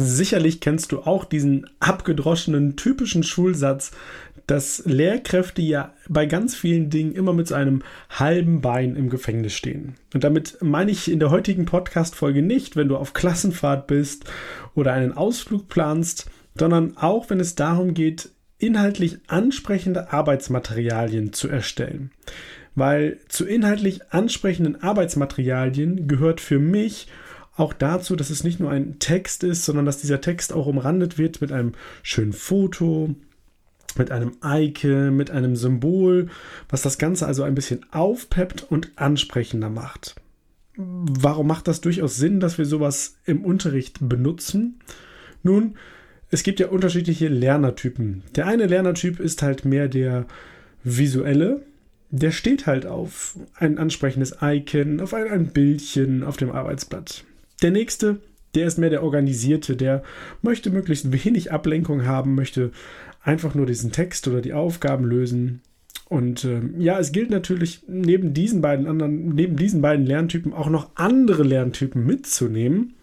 Sicherlich kennst du auch diesen abgedroschenen typischen Schulsatz, dass Lehrkräfte ja bei ganz vielen Dingen immer mit so einem halben Bein im Gefängnis stehen. Und damit meine ich in der heutigen Podcast-Folge nicht, wenn du auf Klassenfahrt bist oder einen Ausflug planst, sondern auch, wenn es darum geht, inhaltlich ansprechende Arbeitsmaterialien zu erstellen. Weil zu inhaltlich ansprechenden Arbeitsmaterialien gehört für mich auch dazu, dass es nicht nur ein Text ist, sondern dass dieser Text auch umrandet wird mit einem schönen Foto, mit einem Icon, mit einem Symbol, was das Ganze also ein bisschen aufpeppt und ansprechender macht. Warum macht das durchaus Sinn, dass wir sowas im Unterricht benutzen? Nun, es gibt ja unterschiedliche Lernertypen. Der eine Lernertyp ist halt mehr der visuelle, der steht halt auf ein ansprechendes Icon, auf ein, ein Bildchen auf dem Arbeitsblatt. Der nächste, der ist mehr der Organisierte, der möchte möglichst wenig Ablenkung haben, möchte einfach nur diesen Text oder die Aufgaben lösen. Und äh, ja, es gilt natürlich neben diesen beiden anderen, neben diesen beiden Lerntypen auch noch andere Lerntypen mitzunehmen.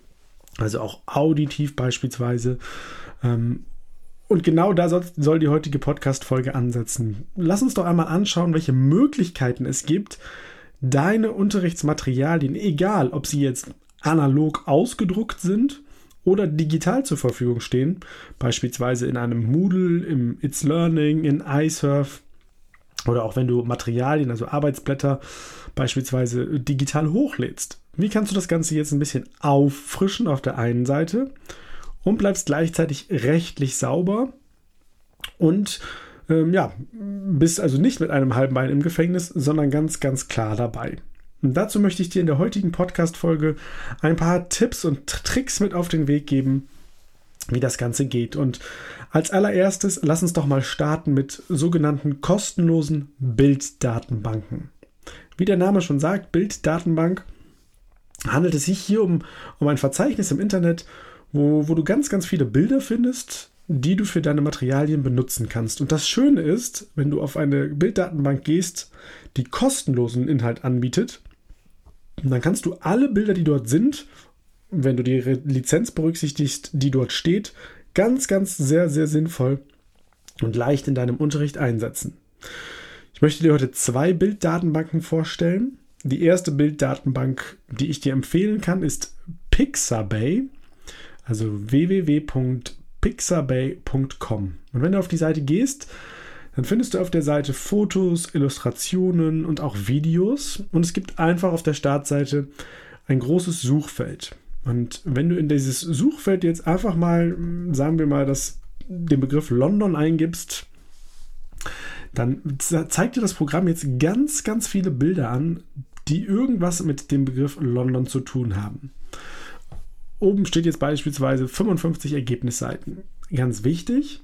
Also auch auditiv beispielsweise. Ähm, und genau da soll, soll die heutige Podcast-Folge ansetzen. Lass uns doch einmal anschauen, welche Möglichkeiten es gibt, deine Unterrichtsmaterialien, egal ob sie jetzt analog ausgedruckt sind oder digital zur Verfügung stehen, beispielsweise in einem Moodle, im It's Learning, in iSurf oder auch wenn du Materialien, also Arbeitsblätter beispielsweise digital hochlädst. Wie kannst du das Ganze jetzt ein bisschen auffrischen auf der einen Seite und bleibst gleichzeitig rechtlich sauber und ähm, ja, bist also nicht mit einem halben Bein im Gefängnis, sondern ganz, ganz klar dabei. Und dazu möchte ich dir in der heutigen Podcast-Folge ein paar Tipps und Tricks mit auf den Weg geben, wie das Ganze geht. Und als allererstes, lass uns doch mal starten mit sogenannten kostenlosen Bilddatenbanken. Wie der Name schon sagt, Bilddatenbank handelt es sich hier um, um ein Verzeichnis im Internet, wo, wo du ganz, ganz viele Bilder findest, die du für deine Materialien benutzen kannst. Und das Schöne ist, wenn du auf eine Bilddatenbank gehst, die kostenlosen Inhalt anbietet, dann kannst du alle Bilder, die dort sind, wenn du die Lizenz berücksichtigst, die dort steht, ganz, ganz sehr, sehr sinnvoll und leicht in deinem Unterricht einsetzen. Ich möchte dir heute zwei Bilddatenbanken vorstellen. Die erste Bilddatenbank, die ich dir empfehlen kann, ist Pixabay, also www.pixabay.com. Und wenn du auf die Seite gehst, dann findest du auf der Seite Fotos, Illustrationen und auch Videos. Und es gibt einfach auf der Startseite ein großes Suchfeld. Und wenn du in dieses Suchfeld jetzt einfach mal, sagen wir mal, das, den Begriff London eingibst, dann zeigt dir das Programm jetzt ganz, ganz viele Bilder an, die irgendwas mit dem Begriff London zu tun haben. Oben steht jetzt beispielsweise 55 Ergebnisseiten. Ganz wichtig,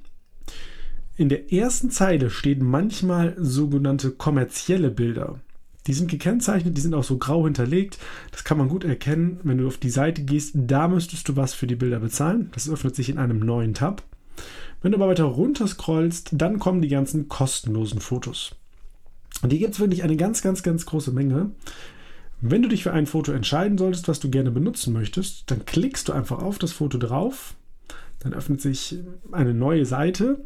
in der ersten Zeile stehen manchmal sogenannte kommerzielle Bilder. Die sind gekennzeichnet, die sind auch so grau hinterlegt. Das kann man gut erkennen, wenn du auf die Seite gehst. Da müsstest du was für die Bilder bezahlen. Das öffnet sich in einem neuen Tab. Wenn du aber weiter runter scrollst, dann kommen die ganzen kostenlosen Fotos. Und hier gibt es wirklich eine ganz, ganz, ganz große Menge. Wenn du dich für ein Foto entscheiden solltest, was du gerne benutzen möchtest, dann klickst du einfach auf das Foto drauf. Dann öffnet sich eine neue Seite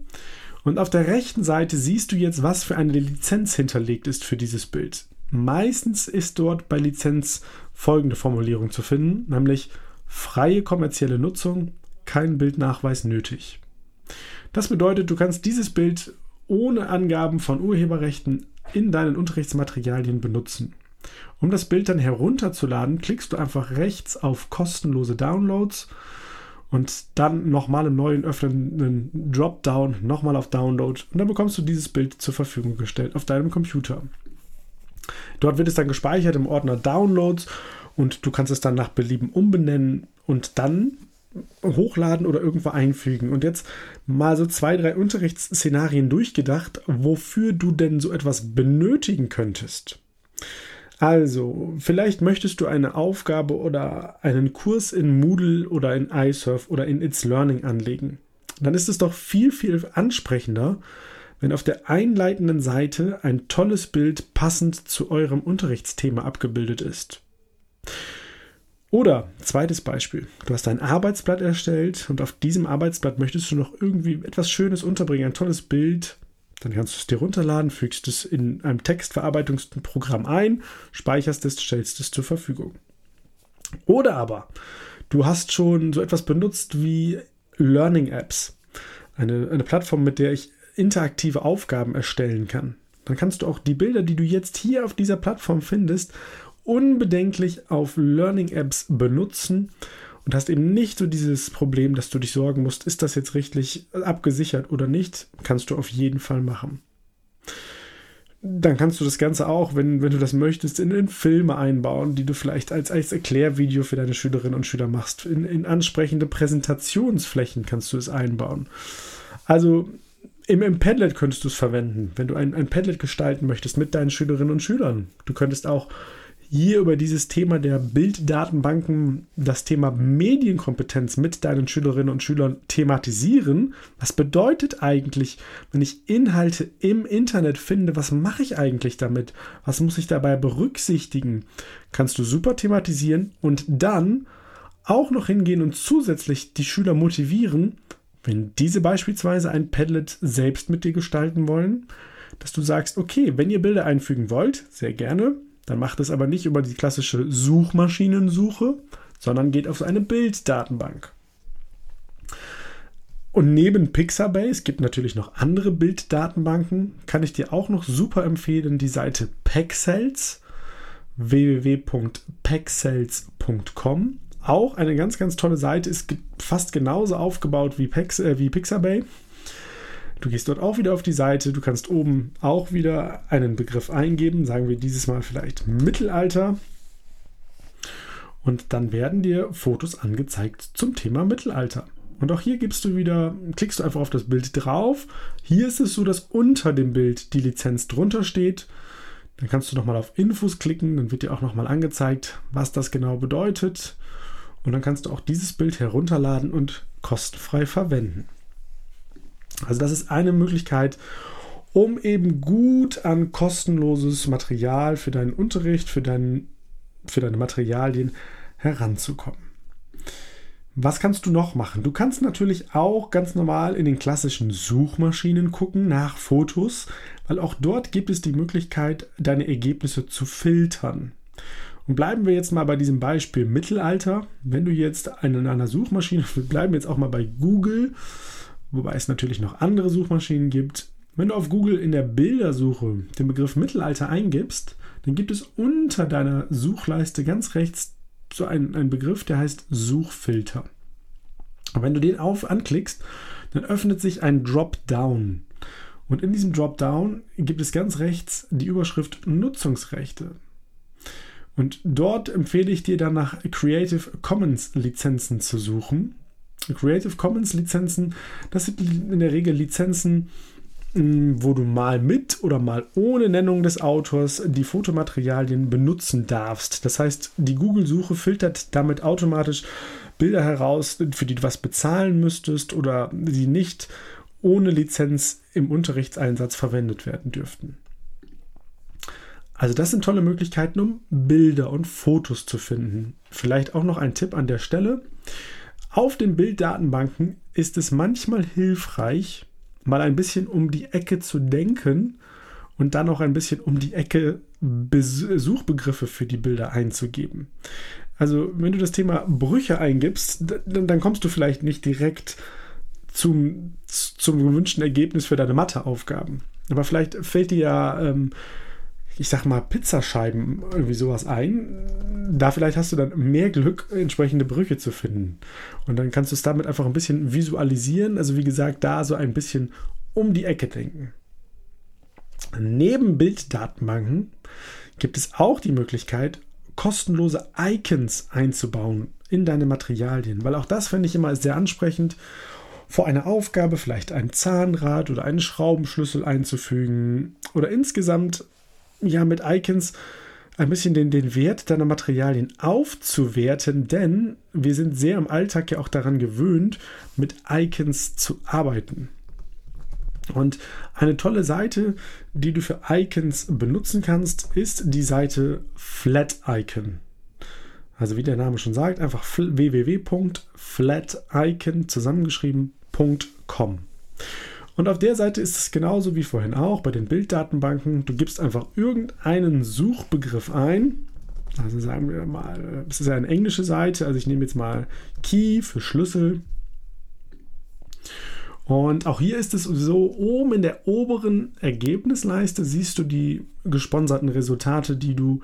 und auf der rechten Seite siehst du jetzt, was für eine Lizenz hinterlegt ist für dieses Bild. Meistens ist dort bei Lizenz folgende Formulierung zu finden, nämlich freie kommerzielle Nutzung, kein Bildnachweis nötig. Das bedeutet, du kannst dieses Bild ohne Angaben von Urheberrechten in deinen Unterrichtsmaterialien benutzen. Um das Bild dann herunterzuladen, klickst du einfach rechts auf kostenlose Downloads und dann nochmal im neuen öffnenden Dropdown nochmal auf Download und dann bekommst du dieses Bild zur Verfügung gestellt auf deinem Computer. Dort wird es dann gespeichert im Ordner Downloads und du kannst es dann nach Belieben umbenennen und dann hochladen oder irgendwo einfügen. Und jetzt mal so zwei, drei Unterrichtsszenarien durchgedacht, wofür du denn so etwas benötigen könntest. Also, vielleicht möchtest du eine Aufgabe oder einen Kurs in Moodle oder in iSurf oder in It's Learning anlegen. Dann ist es doch viel, viel ansprechender, wenn auf der einleitenden Seite ein tolles Bild passend zu eurem Unterrichtsthema abgebildet ist. Oder zweites Beispiel, du hast ein Arbeitsblatt erstellt und auf diesem Arbeitsblatt möchtest du noch irgendwie etwas Schönes unterbringen, ein tolles Bild. Dann kannst du es dir runterladen, fügst es in einem Textverarbeitungsprogramm ein, speicherst es, stellst es zur Verfügung. Oder aber du hast schon so etwas benutzt wie Learning Apps, eine, eine Plattform, mit der ich interaktive Aufgaben erstellen kann. Dann kannst du auch die Bilder, die du jetzt hier auf dieser Plattform findest, unbedenklich auf Learning Apps benutzen und hast eben nicht so dieses Problem, dass du dich sorgen musst, ist das jetzt richtig abgesichert oder nicht, kannst du auf jeden Fall machen. Dann kannst du das Ganze auch, wenn, wenn du das möchtest, in, in Filme einbauen, die du vielleicht als, als Erklärvideo für deine Schülerinnen und Schüler machst. In, in ansprechende Präsentationsflächen kannst du es einbauen. Also im, im Padlet könntest du es verwenden, wenn du ein, ein Padlet gestalten möchtest mit deinen Schülerinnen und Schülern. Du könntest auch hier über dieses Thema der Bilddatenbanken das Thema Medienkompetenz mit deinen Schülerinnen und Schülern thematisieren. Was bedeutet eigentlich, wenn ich Inhalte im Internet finde, was mache ich eigentlich damit? Was muss ich dabei berücksichtigen? Kannst du super thematisieren und dann auch noch hingehen und zusätzlich die Schüler motivieren, wenn diese beispielsweise ein Padlet selbst mit dir gestalten wollen, dass du sagst, okay, wenn ihr Bilder einfügen wollt, sehr gerne, dann macht es aber nicht über die klassische Suchmaschinensuche, sondern geht auf eine Bilddatenbank. Und neben Pixabase gibt natürlich noch andere Bilddatenbanken. Kann ich dir auch noch super empfehlen, die Seite Pexels www.pexels.com. Auch eine ganz, ganz tolle Seite, ist fast genauso aufgebaut wie, Pex, äh, wie Pixabay. Du gehst dort auch wieder auf die Seite. Du kannst oben auch wieder einen Begriff eingeben. Sagen wir dieses Mal vielleicht Mittelalter. Und dann werden dir Fotos angezeigt zum Thema Mittelalter. Und auch hier gibst du wieder, klickst du einfach auf das Bild drauf. Hier ist es so, dass unter dem Bild die Lizenz drunter steht. Dann kannst du nochmal auf Infos klicken, dann wird dir auch nochmal angezeigt, was das genau bedeutet. Und dann kannst du auch dieses Bild herunterladen und kostenfrei verwenden. Also das ist eine Möglichkeit, um eben gut an kostenloses Material für deinen Unterricht, für, dein, für deine Materialien heranzukommen. Was kannst du noch machen? Du kannst natürlich auch ganz normal in den klassischen Suchmaschinen gucken nach Fotos, weil auch dort gibt es die Möglichkeit, deine Ergebnisse zu filtern. Und bleiben wir jetzt mal bei diesem Beispiel Mittelalter. Wenn du jetzt in einer Suchmaschine, wir bleiben jetzt auch mal bei Google, wobei es natürlich noch andere Suchmaschinen gibt. Wenn du auf Google in der Bildersuche den Begriff Mittelalter eingibst, dann gibt es unter deiner Suchleiste ganz rechts so einen, einen Begriff, der heißt Suchfilter. Und wenn du den auf anklickst, dann öffnet sich ein Dropdown. Und in diesem Dropdown gibt es ganz rechts die Überschrift Nutzungsrechte. Und dort empfehle ich dir dann nach Creative Commons Lizenzen zu suchen. Creative Commons Lizenzen, das sind in der Regel Lizenzen, hm, wo du mal mit oder mal ohne Nennung des Autors die Fotomaterialien benutzen darfst. Das heißt, die Google-Suche filtert damit automatisch Bilder heraus, für die du was bezahlen müsstest oder die nicht ohne Lizenz im Unterrichtseinsatz verwendet werden dürften. Also das sind tolle Möglichkeiten, um Bilder und Fotos zu finden. Vielleicht auch noch ein Tipp an der Stelle. Auf den Bilddatenbanken ist es manchmal hilfreich, mal ein bisschen um die Ecke zu denken und dann auch ein bisschen um die Ecke Suchbegriffe für die Bilder einzugeben. Also wenn du das Thema Brüche eingibst, dann, kommst du vielleicht nicht direkt zum, zum gewünschten Ergebnis für deine Matheaufgaben. Aber vielleicht fällt dir ja, ähm, ich sag mal, Pizzascheiben, irgendwie sowas ein. Da vielleicht hast du dann mehr Glück, entsprechende Brüche zu finden. Und dann kannst du es damit einfach ein bisschen visualisieren. Also wie gesagt, da so ein bisschen um die Ecke denken. Neben Bilddatenbanken gibt es auch die Möglichkeit, kostenlose Icons einzubauen in deine Materialien, weil auch das finde ich immer sehr ansprechend, vor einer Aufgabe vielleicht ein Zahnrad oder einen Schraubenschlüssel einzufügen oder insgesamt ja mit Icons ein bisschen den, den Wert deiner Materialien aufzuwerten, denn wir sind sehr im Alltag ja auch daran gewöhnt, mit Icons zu arbeiten. Und eine tolle Seite, die du für Icons benutzen kannst, ist die Seite Flat Icon. Also wie der Name schon sagt, einfach www.flaticon zusammengeschrieben.com. Und auf der Seite ist es genauso wie vorhin auch bei den Bilddatenbanken. Du gibst einfach irgendeinen Suchbegriff ein. Also sagen wir mal, es ist ja eine englische Seite, also ich nehme jetzt mal Key für Schlüssel und auch hier ist es so, oben in der oberen Ergebnisleiste siehst du die gesponserten Resultate, die du,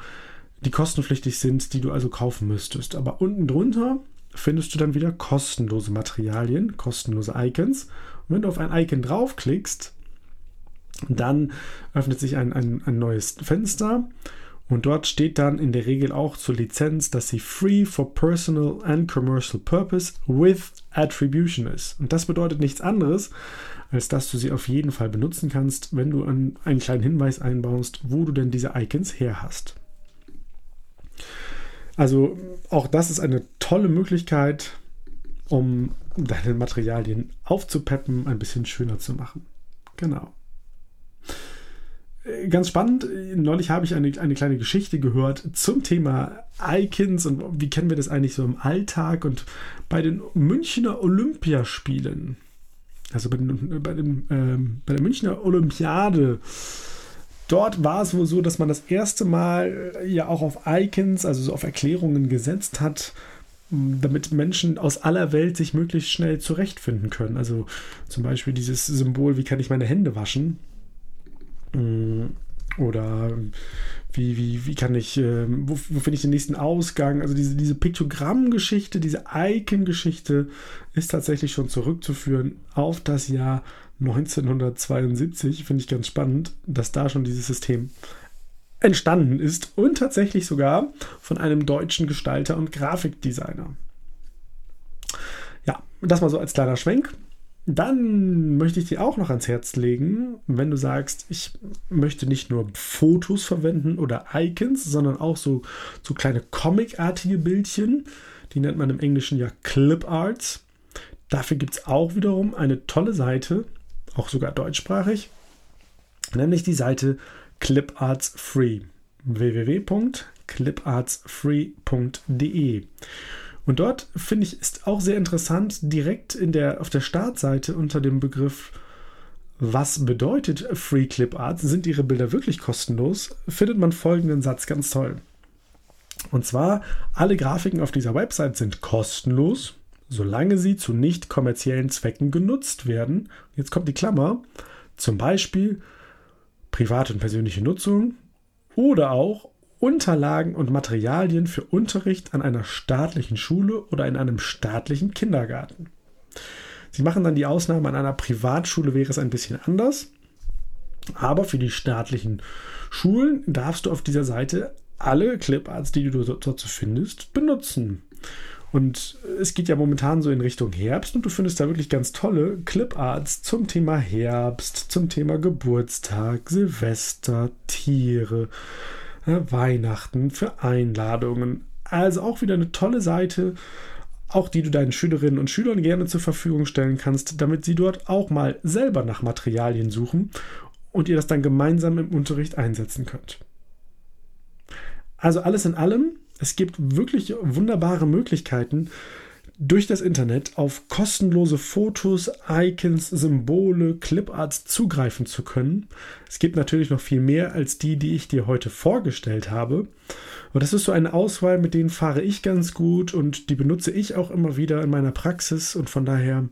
die kostenpflichtig sind, die du also kaufen müsstest. Aber unten drunter findest du dann wieder kostenlose Materialien, kostenlose Icons. Wenn du auf ein Icon draufklickst, dann öffnet sich ein, ein, ein neues Fenster und dort steht dann in der Regel auch zur Lizenz, dass sie free for personal and commercial purpose with attribution ist. Und das bedeutet nichts anderes, als dass du sie auf jeden Fall benutzen kannst, wenn du einen, einen kleinen Hinweis einbaust, wo du denn diese Icons her hast. Also auch das ist eine tolle Möglichkeit, um deine Materialien aufzupeppen, ein bisschen schöner zu machen. Genau ganz spannend. Neulich habe ich eine, eine kleine Geschichte gehört zum Thema Icons und wie kennen wir das eigentlich so im Alltag und bei den Münchner Olympiaspielen. Also bei, den, bei, dem, ähm, bei der Münchner Olympiade. Dort war es wohl so, dass man das erste Mal ja auch auf Icons, also so auf Erklärungen gesetzt hat, damit Menschen aus aller Welt sich möglichst schnell zurechtfinden können. Also zum Beispiel dieses Symbol, wie kann ich meine Hände waschen? Mm, oder wie, wie, wie kann ich, äh, wo, wo finde ich den nächsten Ausgang? Also diese, diese Piktogrammgeschichte, diese Icon-Geschichte ist tatsächlich schon zurückzuführen auf das Jahr 1972. Finde ich ganz spannend, dass da schon dieses System entstanden ist und tatsächlich sogar von einem deutschen Gestalter und Grafikdesigner. Ja, das mal so als kleiner Schwenk. Dann möchte ich dir auch noch ans Herz legen, wenn du sagst, ich möchte nicht nur Fotos verwenden oder Icons, sondern auch so, so kleine comicartige Bildchen. Die nennt man im Englischen ja Clip Arts. Dafür gibt es auch wiederum eine tolle Seite, auch sogar deutschsprachig, nämlich die Seite Clip Arts Free. www.clipartsfree.de und dort finde ich, ist auch sehr interessant, direkt in der, auf der Startseite unter dem Begriff was bedeutet Free Clip Art? Sind Ihre Bilder wirklich kostenlos? Findet man folgenden Satz ganz toll. Und zwar, alle Grafiken auf dieser Website sind kostenlos, solange sie zu nicht kommerziellen Zwecken genutzt werden. Jetzt kommt die Klammer. Zum Beispiel private und persönliche Nutzung oder auch Unterlagen und Materialien für Unterricht an einer staatlichen Schule oder in einem staatlichen Kindergarten. Sie machen dann die Ausnahme, an einer Privatschule wäre es ein bisschen anders. Aber für die staatlichen Schulen darfst du auf dieser Seite alle Cliparts, die du dort findest, benutzen. Und es geht ja momentan so in Richtung Herbst und du findest da wirklich ganz tolle Cliparts zum Thema Herbst, zum Thema Geburtstag, Silvester, Tiere, Weihnachten, für Einladungen. Also auch wieder eine tolle Seite, auch die du deinen Schülerinnen und Schülern gerne zur Verfügung stellen kannst, damit sie dort auch mal selber nach Materialien suchen und ihr das dann gemeinsam im Unterricht einsetzen könnt. Also alles in allem, es gibt wirklich wunderbare Möglichkeiten, durch das Internet auf kostenlose Fotos, Icons, Symbole, Cliparts zugreifen zu können. Es gibt natürlich noch viel mehr als die, die ich dir heute vorgestellt habe. Aber das ist so eine Auswahl, mit denen fahre ich ganz gut und die benutze ich auch immer wieder in meiner Praxis und von daher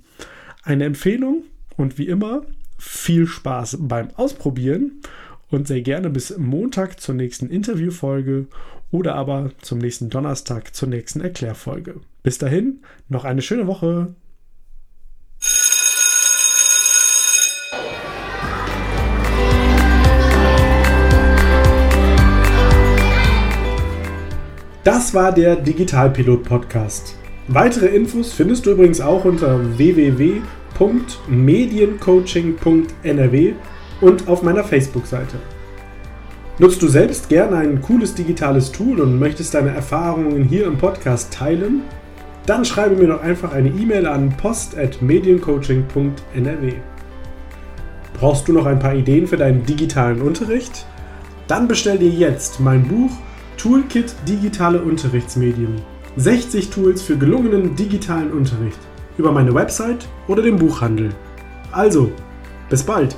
eine Empfehlung Und wie immer, viel Spaß beim Ausprobieren und sehr gerne bis Montag zur nächsten Interviewfolge oder aber zum nächsten Donnerstag zur nächsten Erklärfolge. Bis dahin, noch eine schöne Woche. Das war der Digitalpilot Podcast. Weitere Infos findest du übrigens auch unter www.mediencoaching.nrw und auf meiner Facebook-Seite. Nutzt du selbst gerne ein cooles digitales Tool und möchtest deine Erfahrungen hier im Podcast teilen? Dann schreibe mir doch einfach eine E-Mail an post.mediencoaching.nrw. Brauchst du noch ein paar Ideen für deinen digitalen Unterricht? Dann bestell dir jetzt mein Buch Toolkit Digitale Unterrichtsmedien. 60 Tools für gelungenen digitalen Unterricht über meine Website oder den Buchhandel. Also, bis bald!